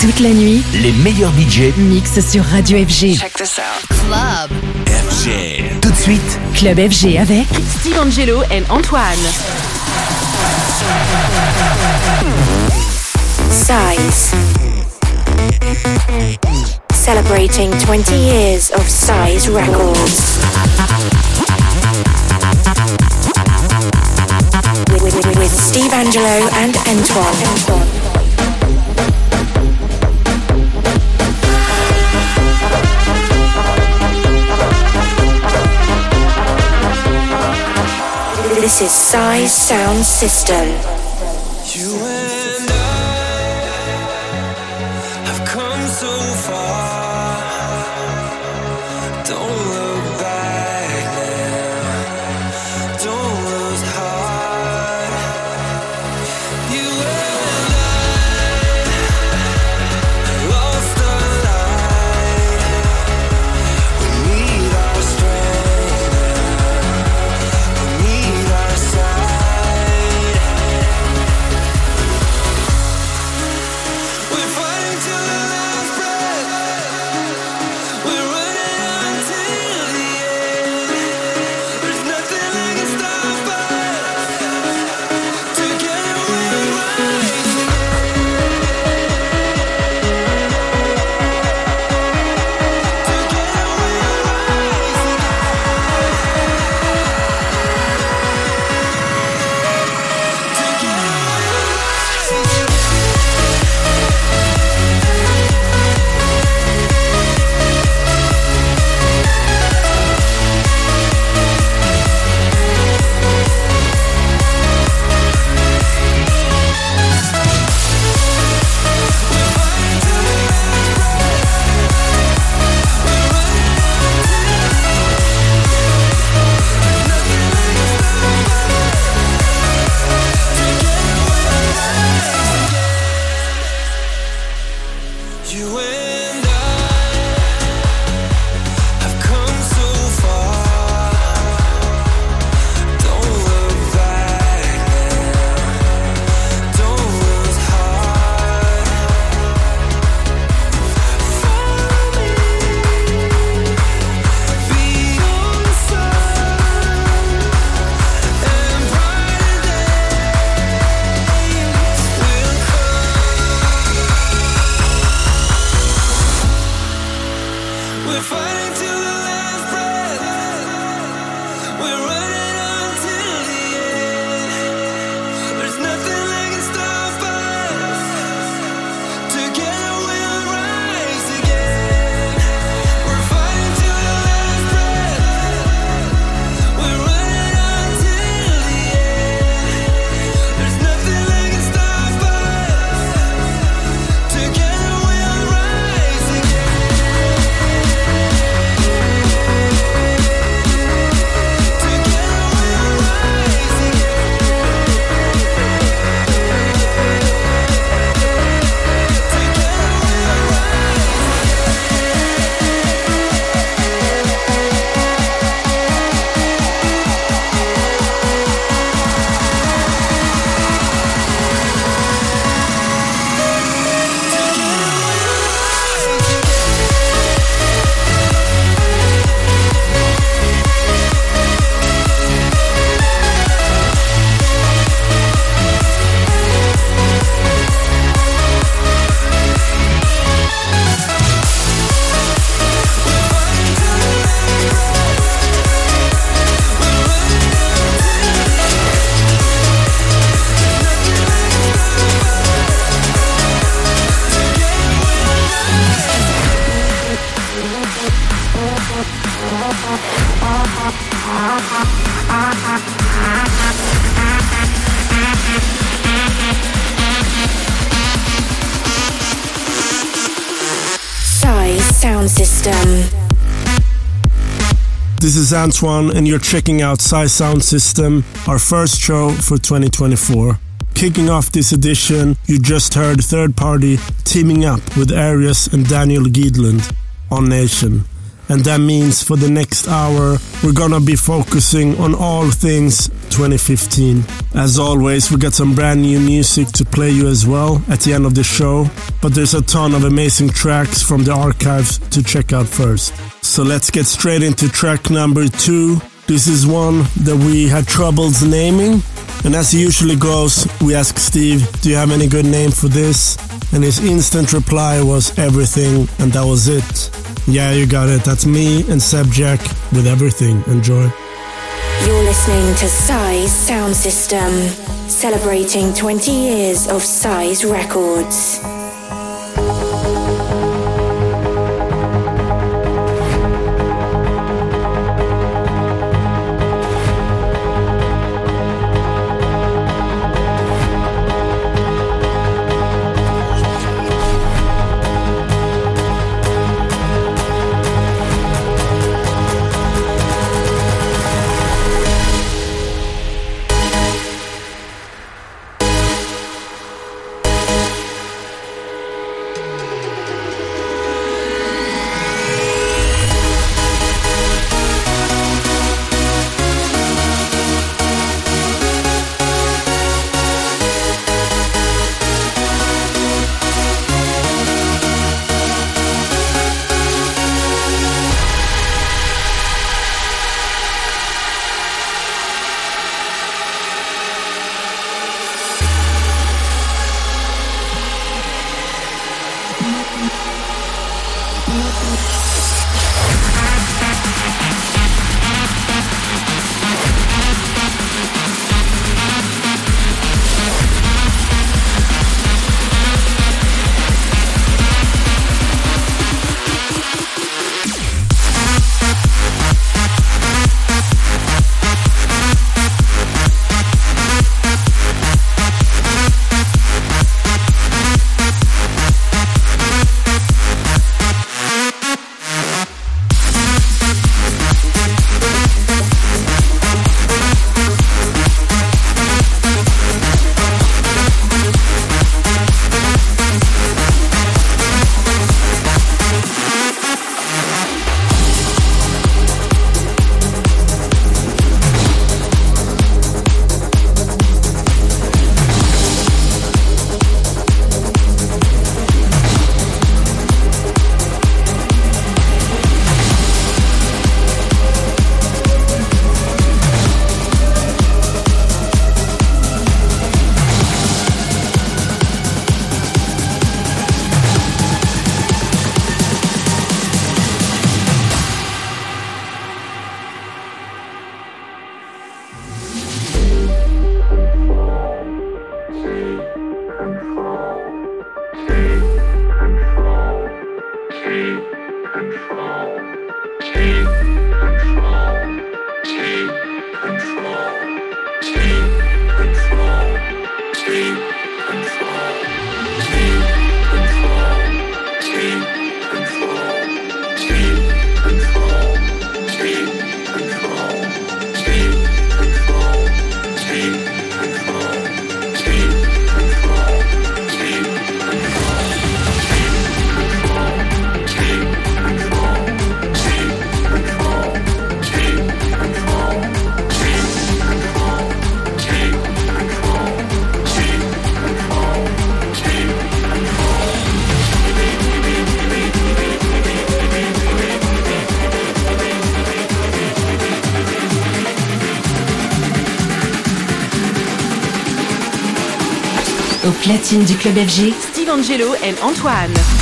Toute la nuit, les meilleurs budgets mixent sur Radio FG. Check this out. Club FG. Tout de suite, Club FG avec Steve Angelo et Antoine. Size. Celebrating 20 years of Size Records. With, Steve Angelo and Antoine. Antoine. This is Size Sound System. this is Antoine, and you're checking out Size Sound System, our first show for 2024. Kicking off this edition, you just heard Third Party teaming up with Arias and Daniel Gidlund on Nation. And that means for the next hour, we're gonna be focusing on all things 2015. As always, we got some brand new music to play you as well at the end of the show, but there's a ton of amazing tracks from the archives to check out first. So let's get straight into track number two. This is one that we had troubles naming, and as usually goes, we ask Steve, Do you have any good name for this? And his instant reply was everything, and that was it. Yeah, you got it. That's me and Sebjak with everything. Enjoy. You're listening to Size Sound System, celebrating 20 years of Size Records. Du club FG, Steve Angelo et Antoine.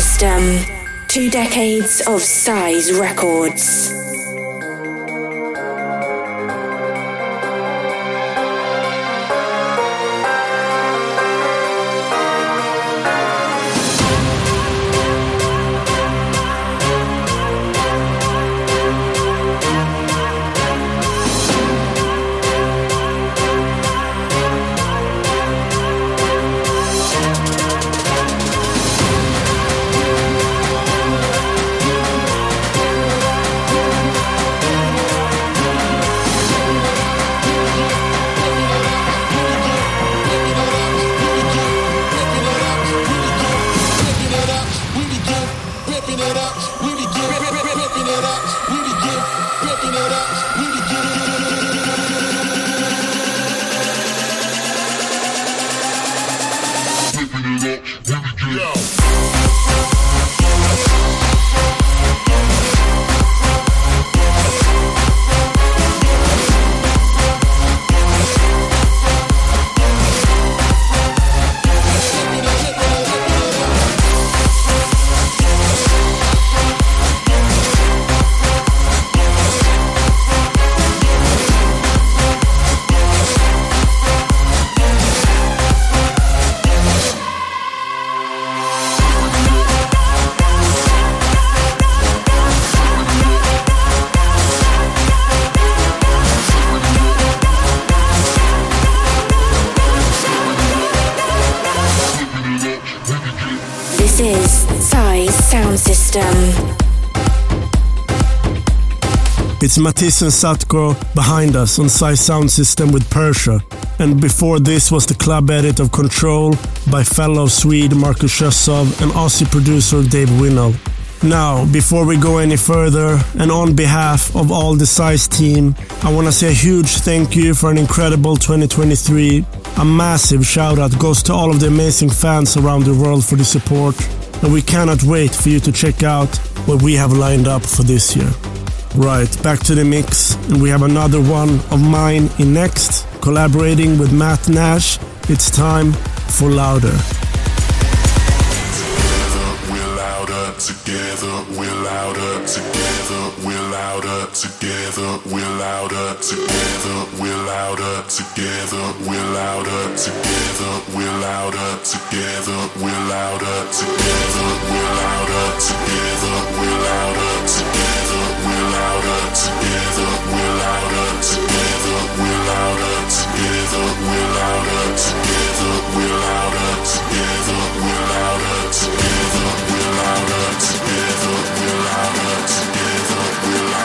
System. Um, two decades of size records. It's Matisse and Sadko behind us on Size Sound System with Persia. And before this was the club edit of Control by fellow Swede Marcus Schössow and Aussie producer Dave Winnel. Now, before we go any further, and on behalf of all the Size team, I want to say a huge thank you for an incredible 2023. A massive shout out goes to all of the amazing fans around the world for the support, and we cannot wait for you to check out what we have lined up for this year. Right, back to the mix, and we have another one of mine in next, collaborating with Matt Nash. It's time for Louder. Together we're louder, together we're louder, together we're louder, together we're louder, together we're louder, together we're louder, together we're louder, together we're louder, together we're louder, together we're louder, together we're louder, together we're louder, together we're louder, together we're louder, together we're louder, together we're Give up, give up, together, we'll have together, we'll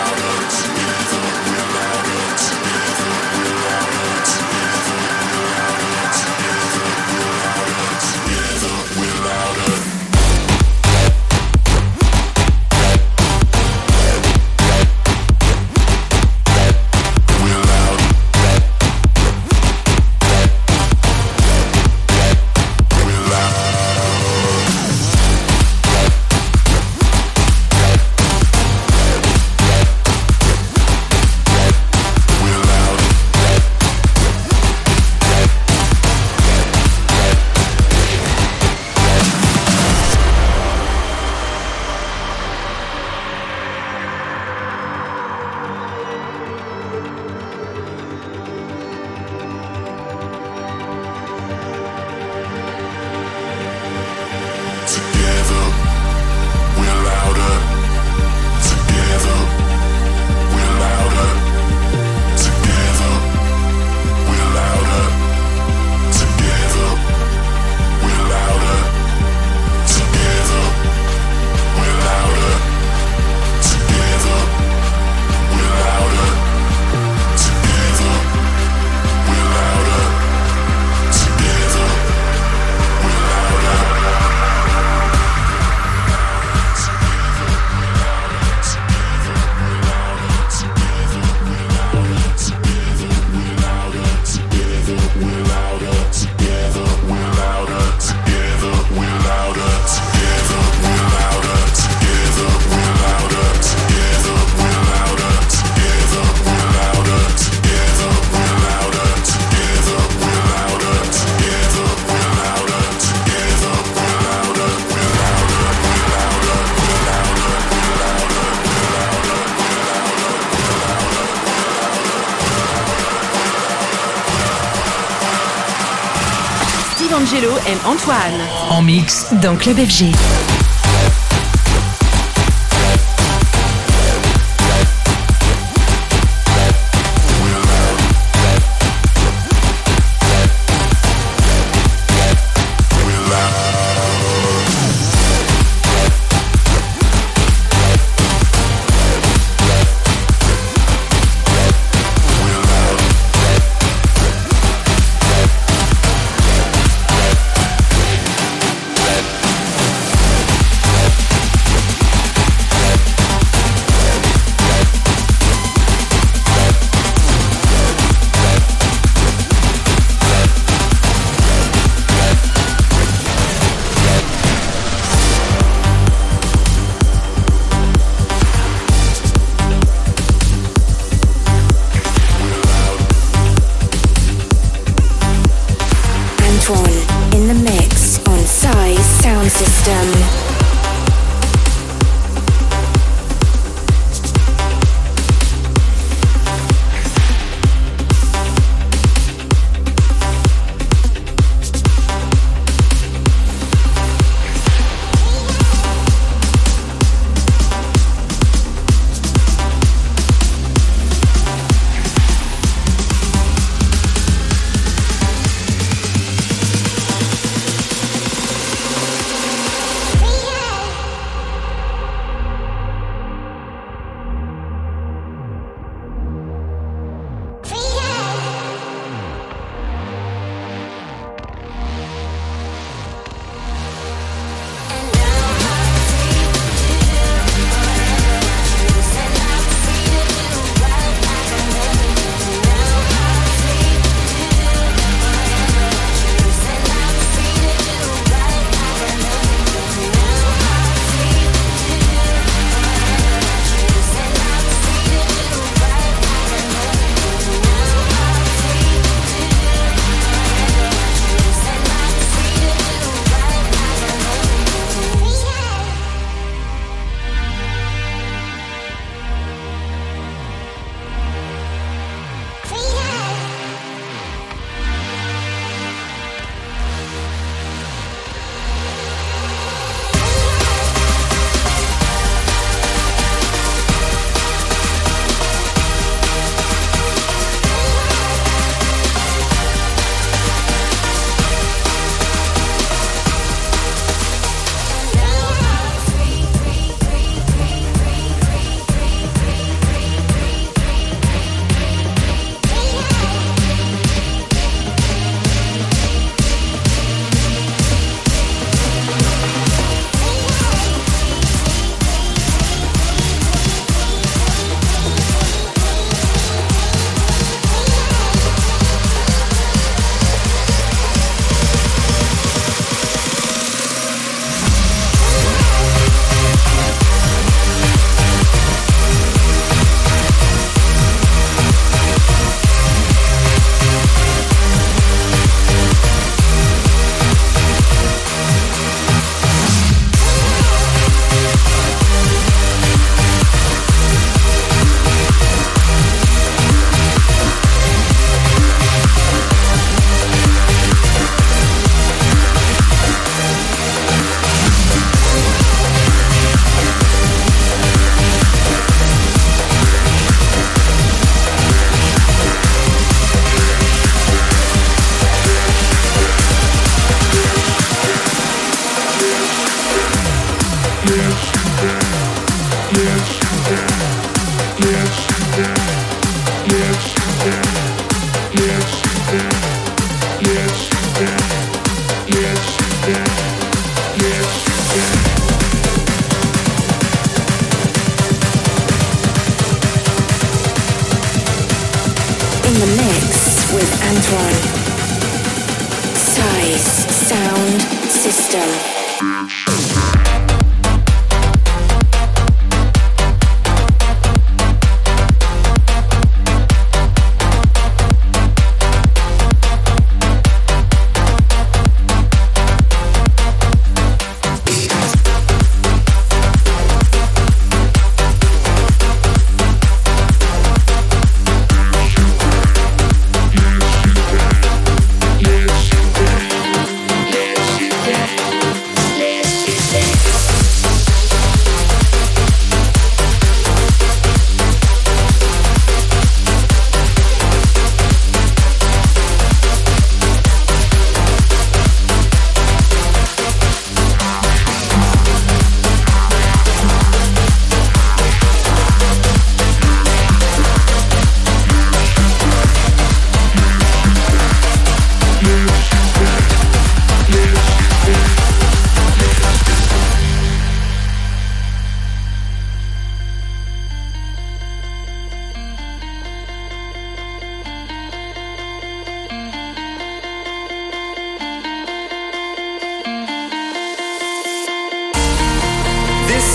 mix dans Club FG.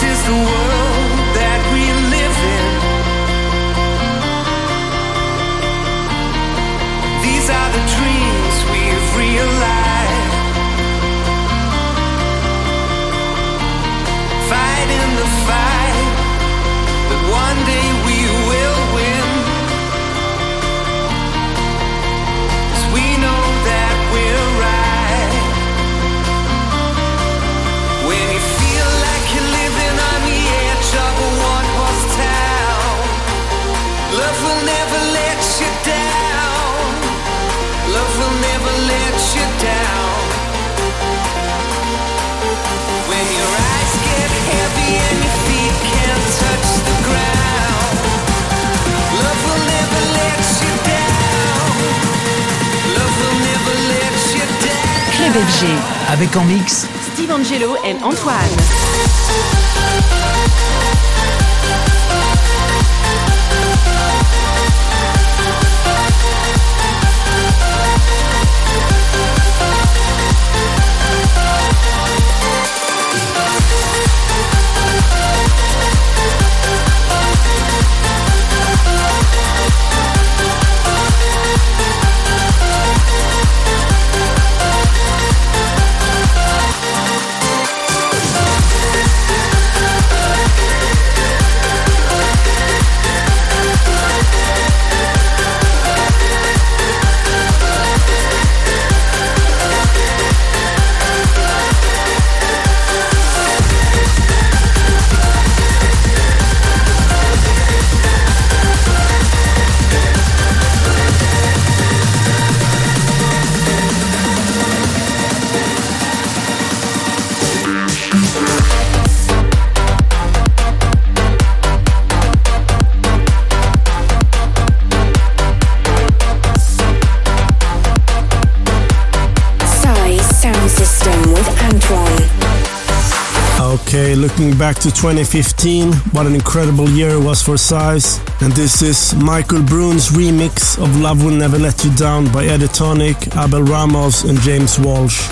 this is the world. FG. Avec en mix Steve Angelo and Antoine. Looking back to 2015, what an incredible year it was for Size. And this is Michael Brun's remix of Love Will Never Let You Down by Eddie Thoneick, Abel Ramos, and James Walsh.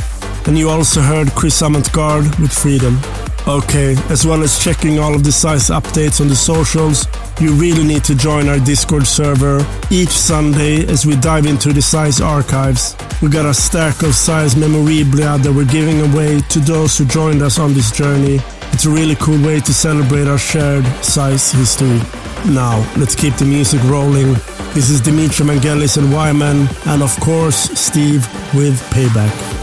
And you also heard Chris Amantgard with Freedom. Okay, as well as checking all of the Size updates on the socials, you really need to join our Discord server each Sunday as we dive into the Size archives. We got a stack of Size memorabilia that we're giving away to those who joined us on this journey. It's a really cool way to celebrate our shared Size history. Now, let's keep the music rolling. This is Dimitri Vangelis and Wyman, and of course, Steve with Payback.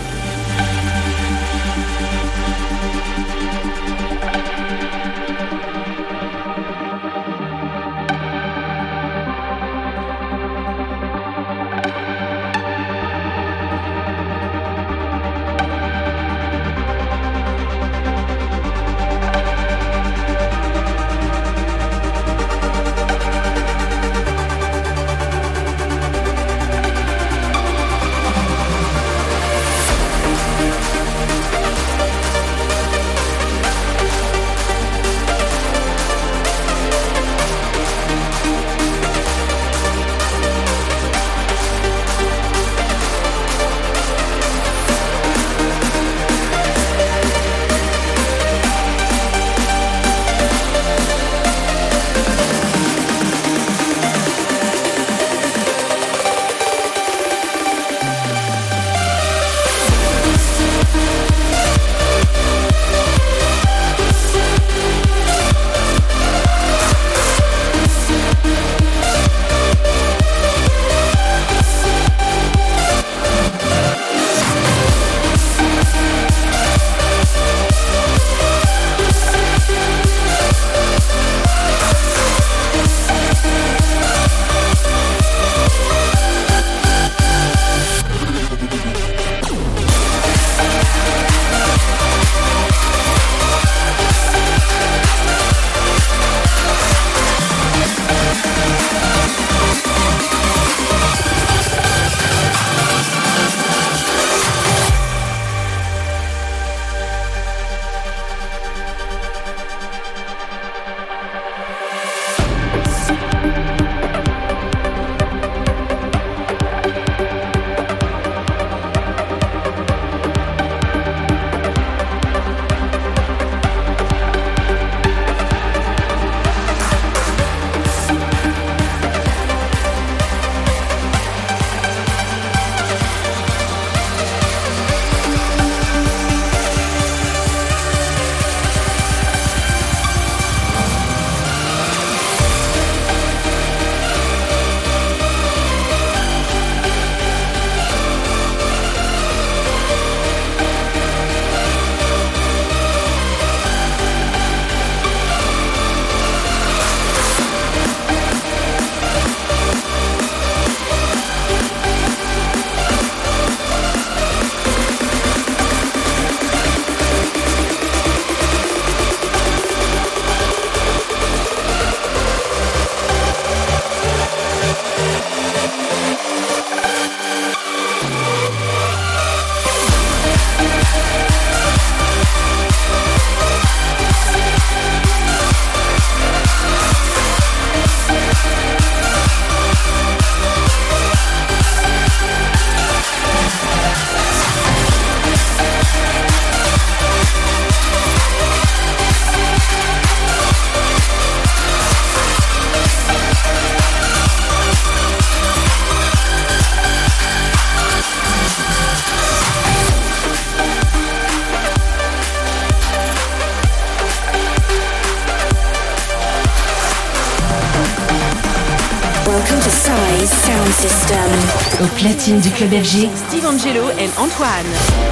Du club FG, Steve Angelo et. Antoine.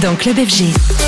Dans Club FG.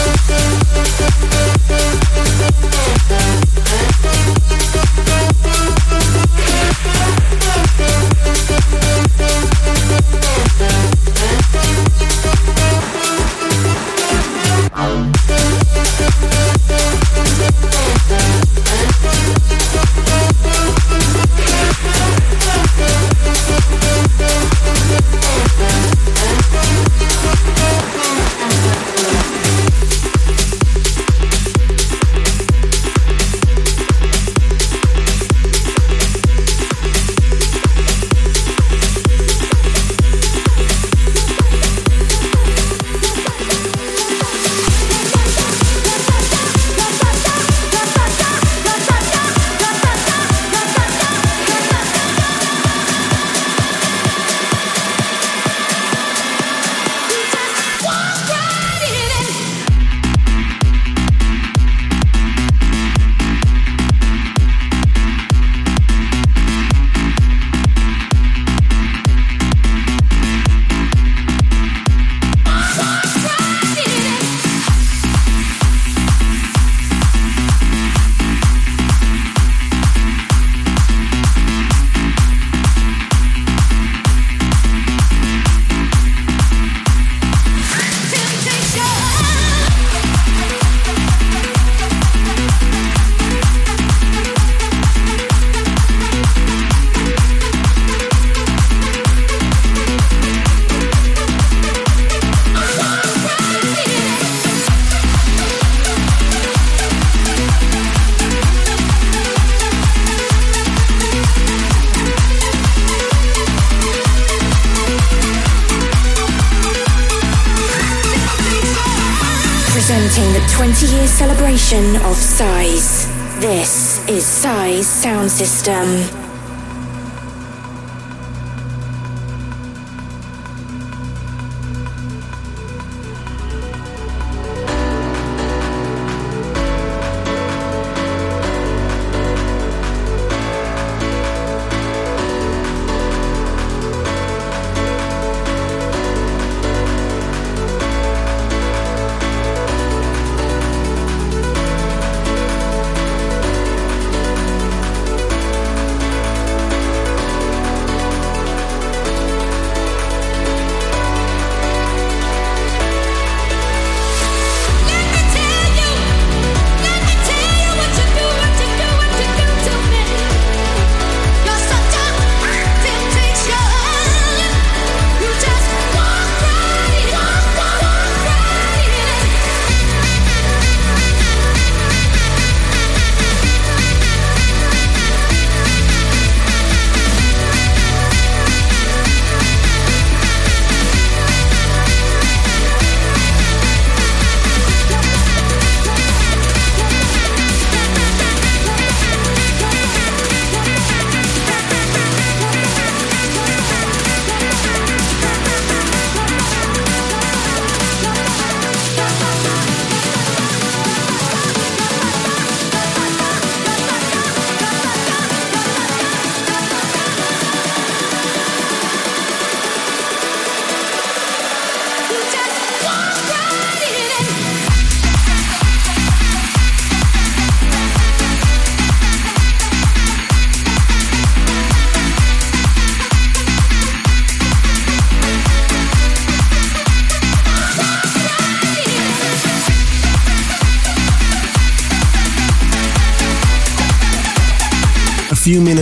Sound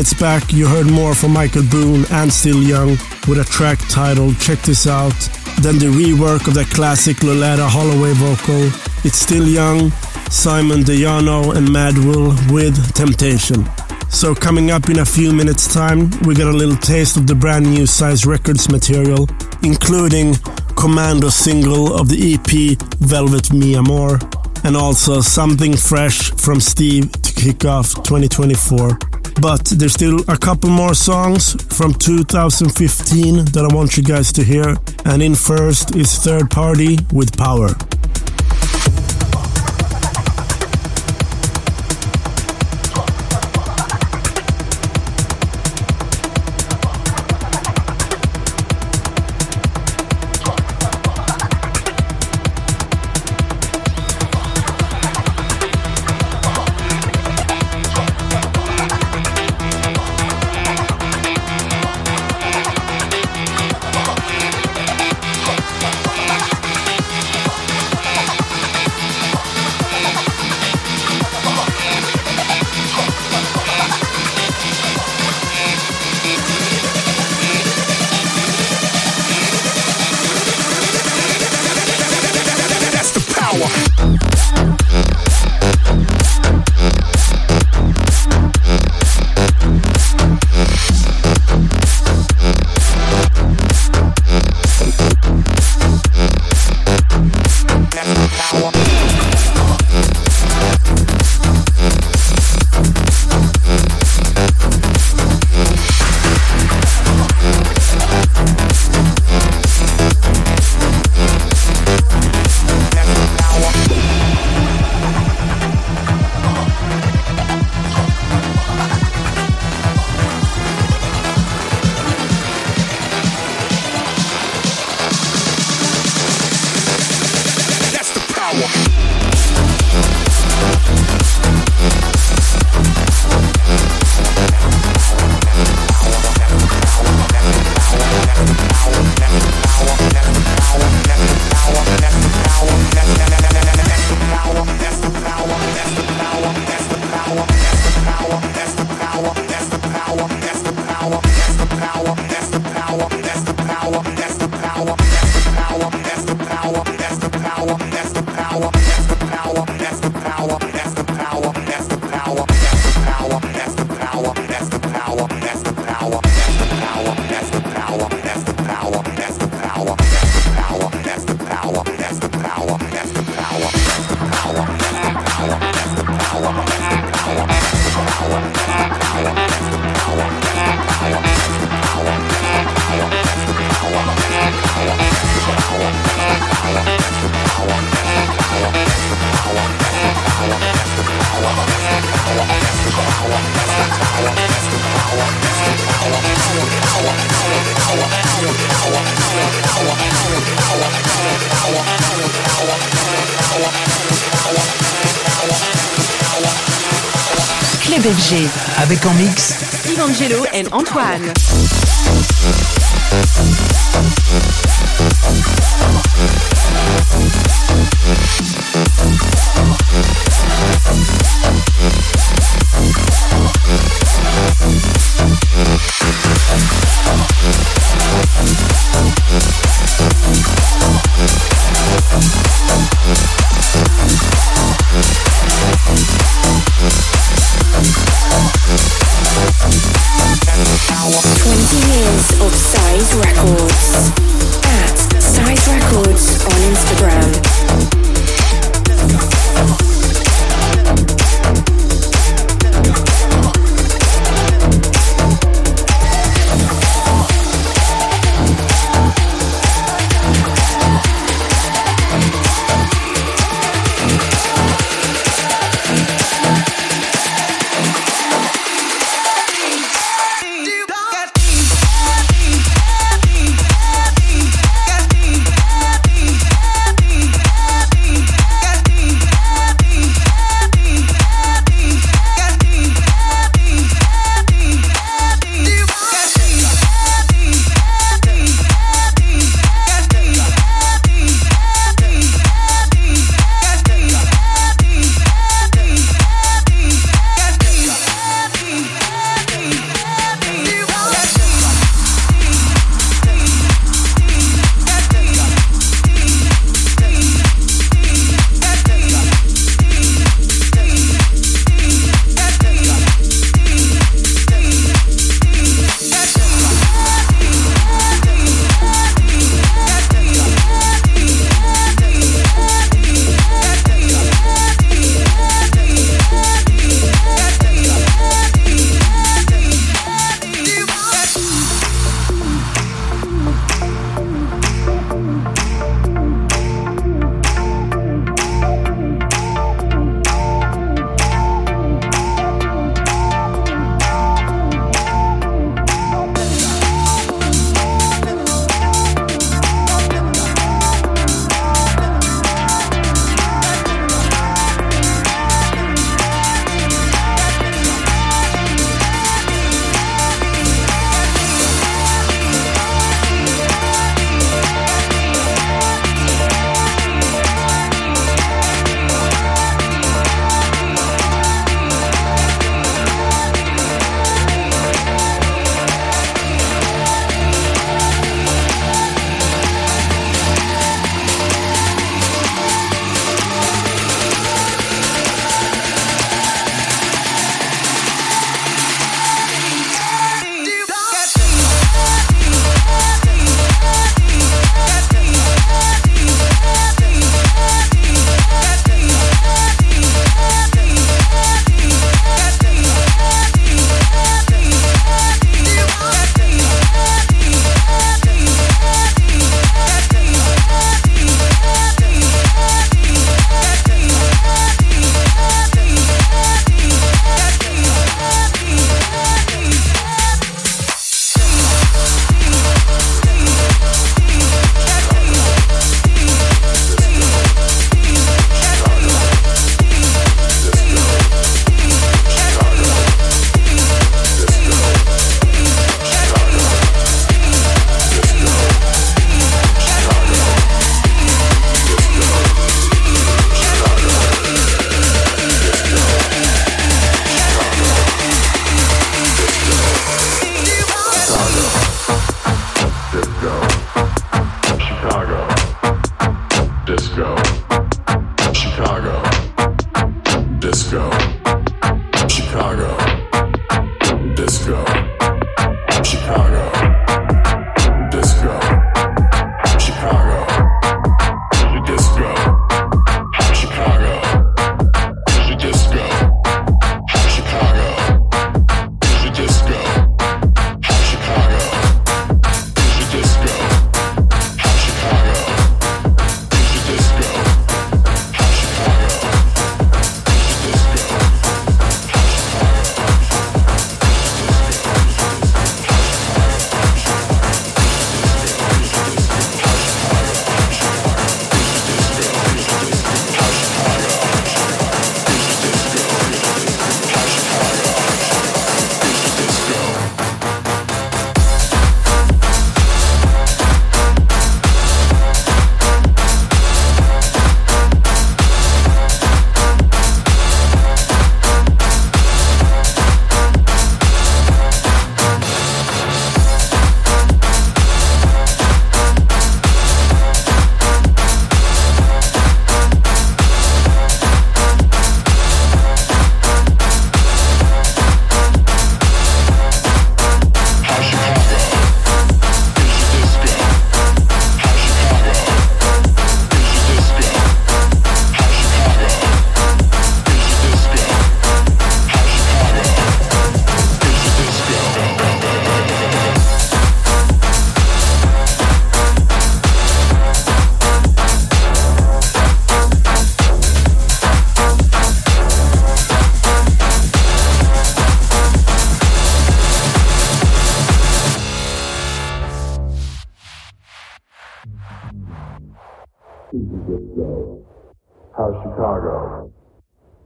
minutes back, you heard more from Michael Brun and Still Young with a track titled Check This Out. Then the rework of the classic Loleatta Holloway vocal. It's Still Young, Simon Dayano and Madwill with Temptation. So coming up in a few minutes time, we got a little taste of the brand new Size Records material, including Commando single of the EP Velvet Mi Amor, and also something fresh from Steve to kick off 2024. But there's still a couple more songs from 2015 that I want you guys to hear. And in first is Third Party with Power. Evangelo and Antoine. of Size Records.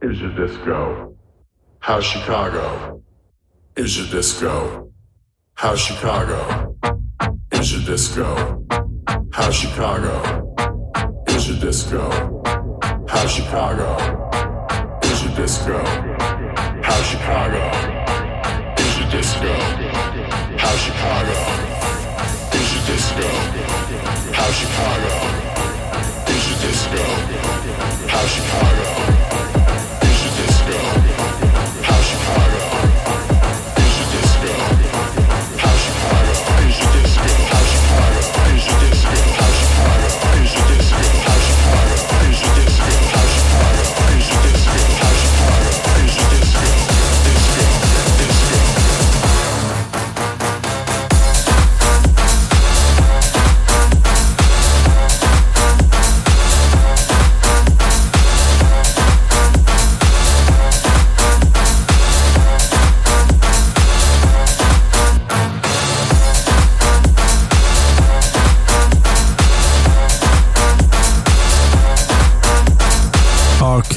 Steve Angello et Antoine. Chicago is your disco. How Chicago is your disco. How Chicago is your disco. How Chicago is your disco. How Chicago is your disco. How Chicago is your disco. How Chicago is your disco. How Chicago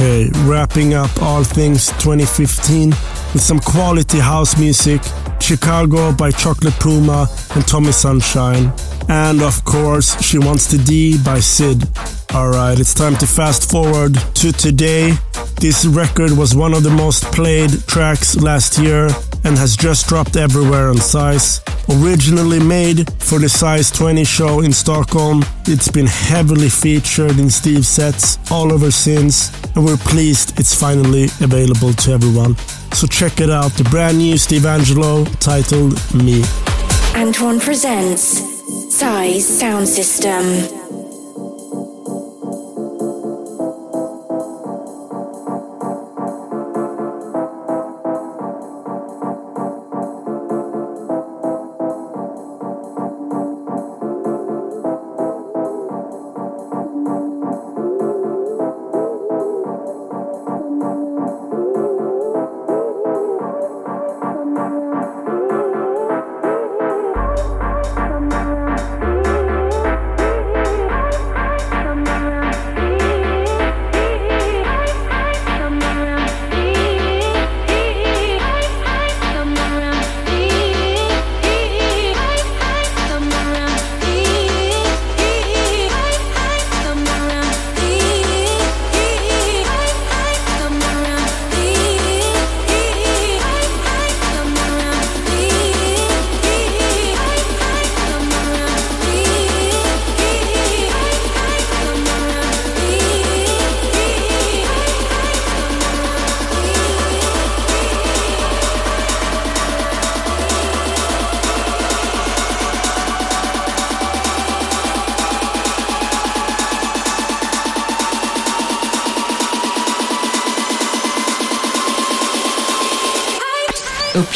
wrapping up all things 2015 with some quality house music, Chicago by Chocolate Puma and Tommy Sunshine, and of course, She Wants to D by Sid. Alright, it's time to fast forward to today. This record was one of the most played tracks last year and has just dropped everywhere on Size. Originally made for the Size 20 show in Stockholm, it's been heavily featured in Steve's sets all over since, and we're pleased it's finally available to everyone. So check it out, the brand new Steve Angello titled Me. Antoine presents Size Sound System.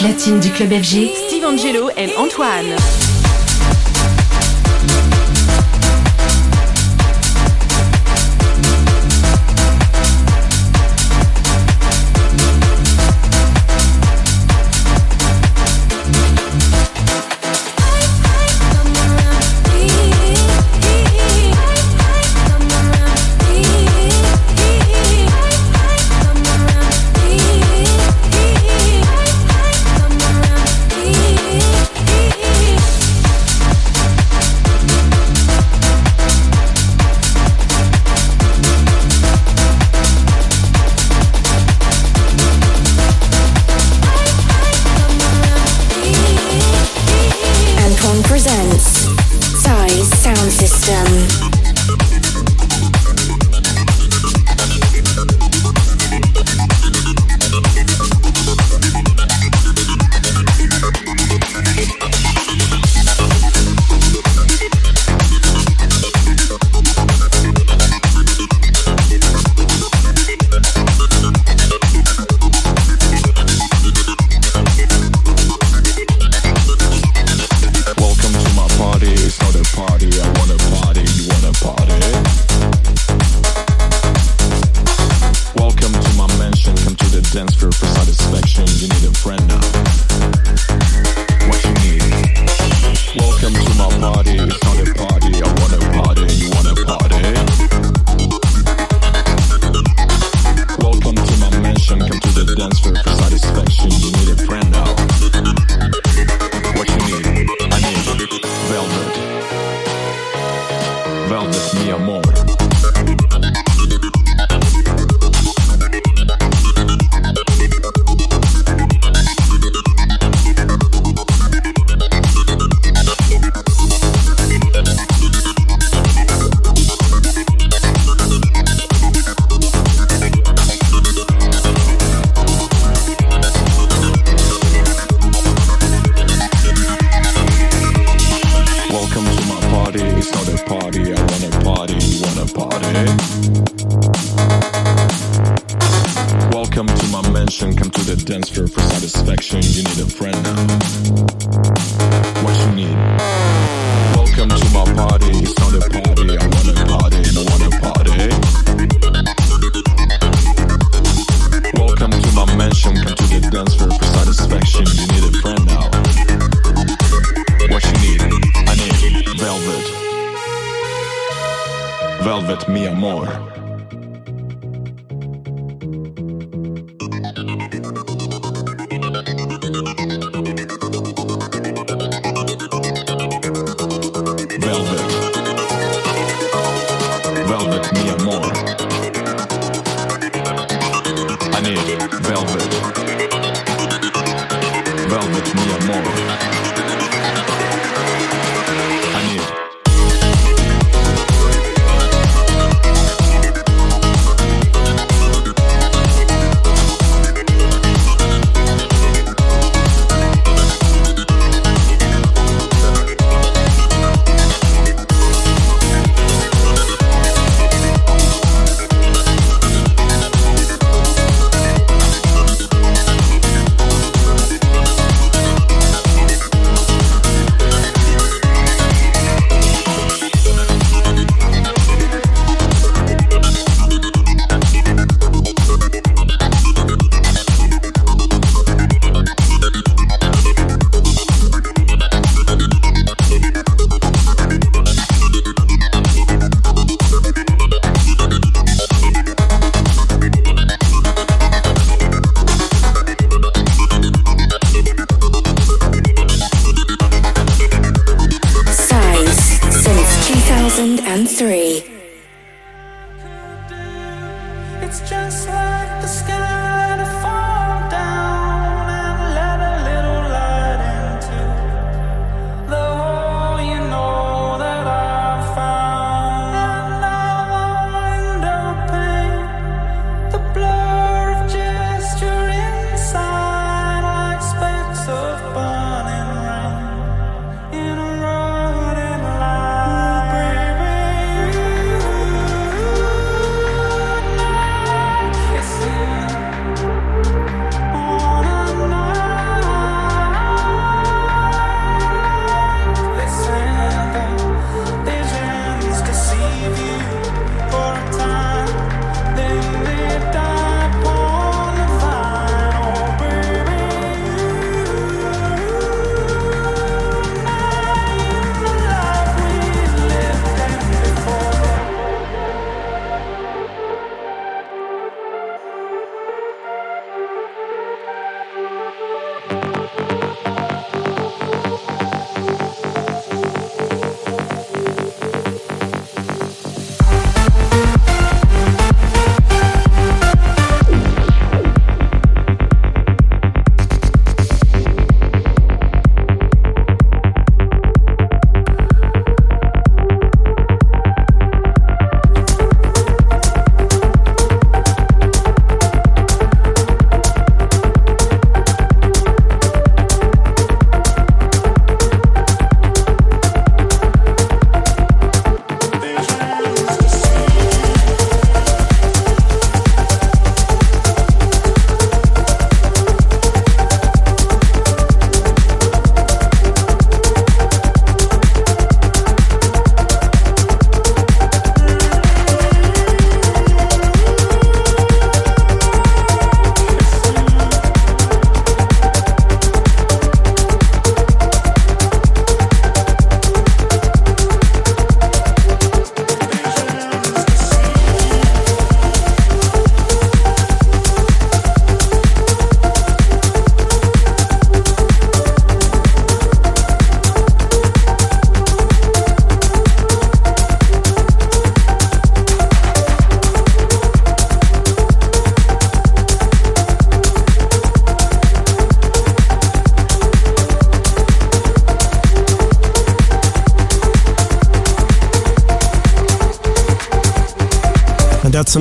Platine du club FG, Steve Angelo et Antoine. Welcome to my mansion, come to the dance floor for satisfaction. You need a friend.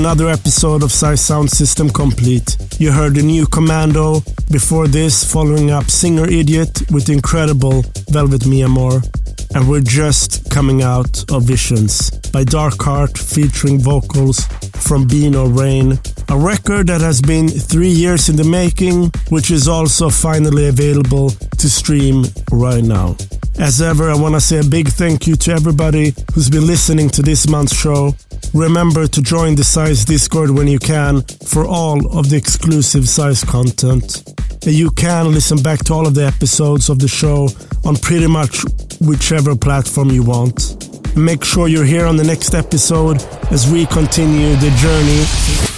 Another episode of Size Sound System complete. You heard the new Commando, before this, following up Singer Idiot with incredible Velvet Mia Moore. And we're just coming out of Visions by Dark Heart featuring vocals from Beano Rain. A record that has been three years in the making, which is also finally available to stream right now. As ever, I want to say a big thank you to everybody who's been listening to this month's show. Remember to join the Size Discord when you can for all of the exclusive Size content. You can listen back to all of the episodes of the show on pretty much whichever platform you want. Make sure you're here on the next episode as we continue the journey